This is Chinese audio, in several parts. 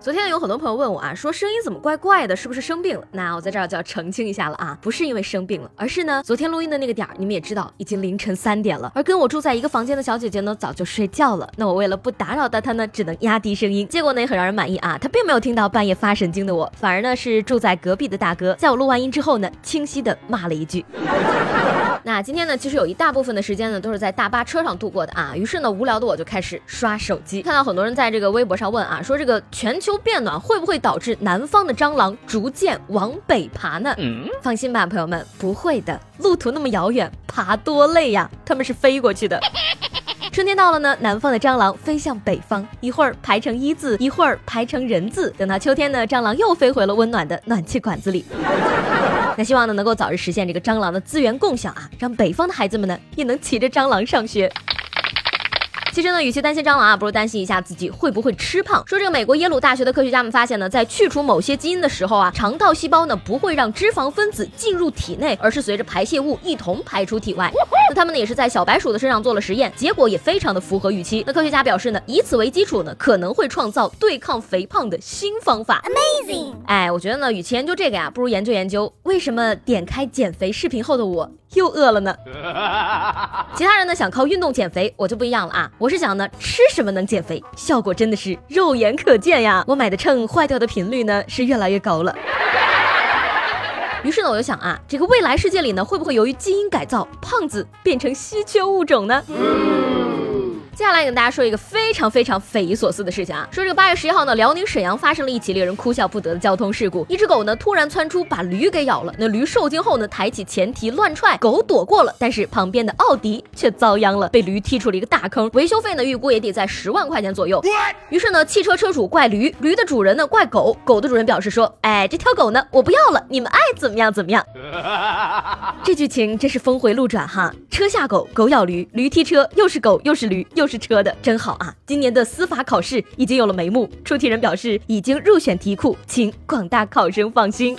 昨天有很多朋友问我啊，说声音怎么怪怪的，是不是生病了？那我在这儿就要澄清一下了啊，不是因为生病了，而是呢，昨天录音的那个点儿，你们也知道，已经凌晨三点了，而跟我住在一个房间的小姐姐呢，早就睡觉了。那我为了不打扰到她呢，只能压低声音，结果呢也很让人满意啊，她并没有听到半夜发神经的我，反而呢是住在隔壁的大哥，在我录完音之后呢，清晰的骂了一句。那今天呢，其实有一大部分的时间呢，都是在大巴车上度过的啊。于是呢，无聊的我就开始刷手机，看到很多人在这个微博上问啊，说这个全球变暖会不会导致南方的蟑螂逐渐往北爬呢？嗯放心吧，朋友们，不会的。路途那么遥远，爬多累呀，他们是飞过去的。春天到了呢，南方的蟑螂飞向北方，一会儿排成一字，一会儿排成人字。等到秋天呢，蟑螂又飞回了温暖的暖气管子里。那希望呢能够早日实现这个蟑螂的资源共享啊，让北方的孩子们呢也能骑着蟑螂上学。其实呢，与其担心蟑螂啊，不如担心一下自己会不会吃胖。说这个美国耶鲁大学的科学家们发现呢，在去除某些基因的时候啊，肠道细胞呢不会让脂肪分子进入体内，而是随着排泄物一同排出体外。那他们呢也是在小白鼠的身上做了实验，结果也非常的符合预期。那科学家表示呢，以此为基础呢，可能会创造对抗肥胖的新方法。Amazing！哎，我觉得呢，与其研究这个呀，不如研究研究为什么点开减肥视频后的我。又饿了呢。其他人呢想靠运动减肥，我就不一样了啊！我是想呢，吃什么能减肥，效果真的是肉眼可见呀！我买的秤坏掉的频率呢是越来越高了。于是呢，我就想啊，这个未来世界里呢，会不会由于基因改造，胖子变成稀缺物种呢？接下来跟大家说一个非常非常匪夷所思的事情啊，说这个八月十一号呢，辽宁沈阳发生了一起令人哭笑不得的交通事故。一只狗呢突然窜出，把驴给咬了。那驴受惊后呢，抬起前蹄乱踹，狗躲过了，但是旁边的奥迪却遭殃了，被驴踢出了一个大坑。维修费呢，预估也得在十万块钱左右。于是呢，汽车车主怪驴，驴的主人呢怪狗，狗的主人表示说，哎，这条狗呢我不要了，你们爱怎么样怎么样。这剧情真是峰回路转哈，车下狗，狗咬驴，驴踢车，又是狗又是驴又。是车的真好啊！今年的司法考试已经有了眉目，出题人表示已经入选题库，请广大考生放心。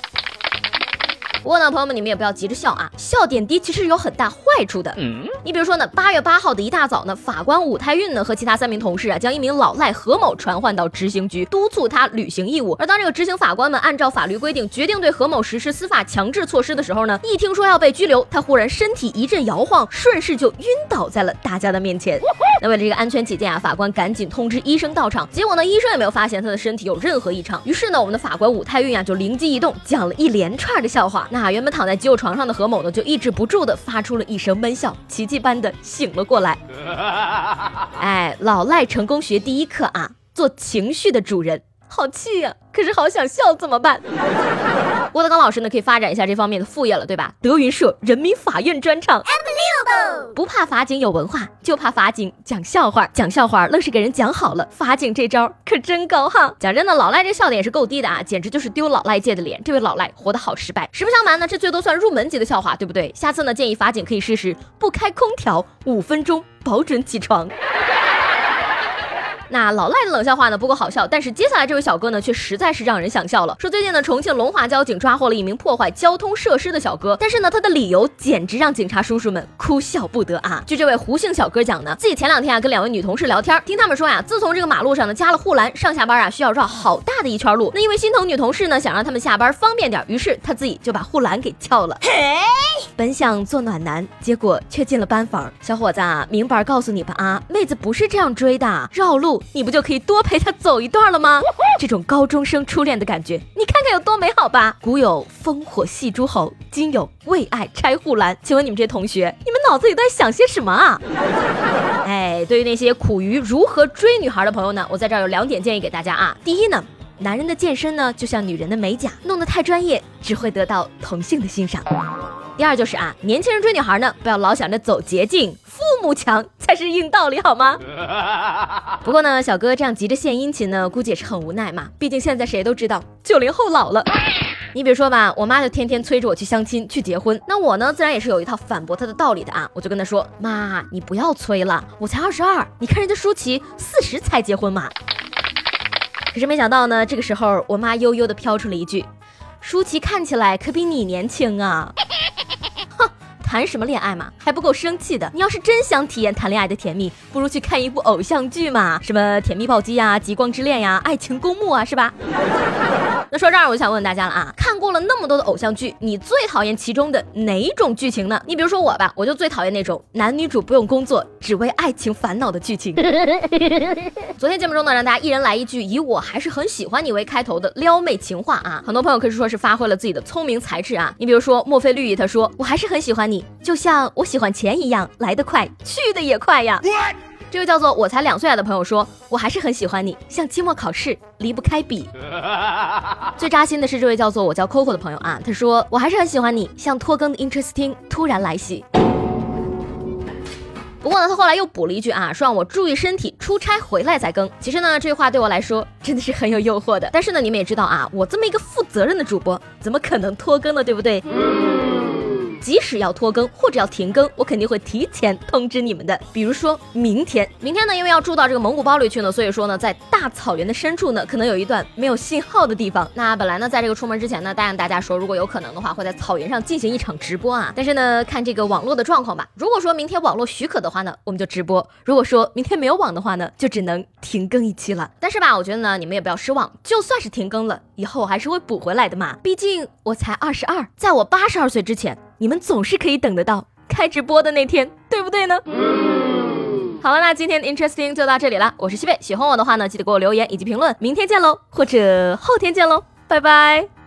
不过呢，朋友们，你们也不要急着笑啊，笑点低其实有很大坏处的。嗯，你比如说呢，八月八号的一大早呢，法官武泰运呢和其他三名同事啊，将一名老赖何某传唤到执行局，督促他履行义务。而当这个执行法官们按照法律规定决定对何某实施司法强制措施的时候呢，一听说要被拘留，他忽然身体一阵摇晃，顺势就晕倒在了大家的面前。那为了这个安全起见啊，法官赶紧通知医生到场，结果呢，医生也没有发现他的身体有任何异常。于是呢，我们的法官武泰运啊就灵机一动，讲了一连串的笑话。那原本躺在急救床上的何某呢，就抑制不住的发出了一声闷笑，奇迹般的醒了过来。哎，老赖成功学第一课啊，做情绪的主人。好气呀！可是好想笑，怎么办？郭德纲老师呢，可以发展一下这方面的副业了，对吧？德云社人民法院专场，不怕法警有文化，就怕法警讲笑话。讲笑话愣是给人讲好了，法警这招可真高哈！讲真的，老赖这笑点也是够低的啊，简直就是丢老赖界的脸。这位老赖活得好失败。实不相瞒呢，这最多算入门级的笑话，对不对？下次呢，建议法警可以试试不开空调五分钟，保准起床。那老赖的冷笑话呢不够好笑，但是接下来这位小哥呢却实在是让人想笑了。说最近呢重庆龙华交警抓获了一名破坏交通设施的小哥，但是呢他的理由简直让警察叔叔们哭笑不得啊！据这位胡姓小哥讲呢，自己前两天啊跟两位女同事聊天，听他们说呀，自从这个马路上呢加了护栏，上下班啊需要绕好大的一圈路。那因为心疼女同事呢，想让他们下班方便点，于是他自己就把护栏给撬了。嘿，本想做暖男，结果却进了班房。小伙子啊，明白告诉你吧啊，妹子不是这样追的，绕路。你不就可以多陪他走一段了吗？这种高中生初恋的感觉，你看看有多美好吧！古有烽火戏诸侯，今有为爱拆护栏。请问你们这些同学，你们脑子里都在想些什么啊？哎，对于那些苦于如何追女孩的朋友呢，我在这儿有两点建议给大家啊。第一呢，男人的健身呢，就像女人的美甲，弄得太专业，只会得到同性的欣赏。第二就是啊，年轻人追女孩呢，不要老想着走捷径，父母强才是硬道理，好吗？不过呢，小哥这样急着献殷勤呢，估计也是很无奈嘛，毕竟现在谁都知道九零后老了。你比如说吧，我妈就天天催着我去相亲去结婚，那我呢自然也是有一套反驳她的道理的啊，我就跟她说，妈，你不要催了，我才二十二，你看人家舒淇四十才结婚嘛。可是没想到呢，这个时候我妈悠悠的飘出了一句，舒淇看起来可比你年轻啊。谈什么恋爱嘛，还不够生气的。你要是真想体验谈恋爱的甜蜜，不如去看一部偶像剧嘛，什么《甜蜜暴击》呀、《极光之恋》呀、《爱情公墓》啊，是吧？那说这儿，我就想问大家了啊，看过了那么多的偶像剧，你最讨厌其中的哪种剧情呢？你比如说我吧，我就最讨厌那种男女主不用工作，只为爱情烦恼的剧情。昨天节目中呢，让大家一人来一句以我还是很喜欢你为开头的撩妹情话啊，很多朋友可以说是发挥了自己的聪明才智啊。你比如说墨菲绿意，他说我还是很喜欢你，就像我喜欢钱一样，来得快，去的也快呀。这位叫做我才两岁啊的朋友说，我还是很喜欢你，像期末考试离不开笔。最扎心的是这位叫做我叫 Coco 的朋友啊，他说我还是很喜欢你，像拖更的 Interesting 突然来袭。不过呢，他后来又补了一句啊，说让我注意身体，出差回来再更。其实呢，这句话对我来说真的是很有诱惑的。但是呢，你们也知道啊，我这么一个负责任的主播，怎么可能拖更呢？对不对？即使要拖更或者要停更，我肯定会提前通知你们的。比如说明天，明天呢，因为要住到这个蒙古包里去呢，所以说呢，在大草原的深处呢，可能有一段没有信号的地方。那本来呢，在这个出门之前呢，答应大家说，如果有可能的话，会在草原上进行一场直播啊。但是呢，看这个网络的状况吧，如果说明天网络许可的话呢，我们就直播；如果说明天没有网的话呢，就只能停更一期了。但是吧，我觉得呢，你们也不要失望，就算是停更了，以后我还是会补回来的嘛。毕竟我才二十二，在我八十二岁之前。你们总是可以等得到开直播的那天，对不对呢？好了，那今天的 Interesting 就到这里了。我是西贝，喜欢我的话呢，记得给我留言以及评论。明天见喽，或者后天见喽，拜拜。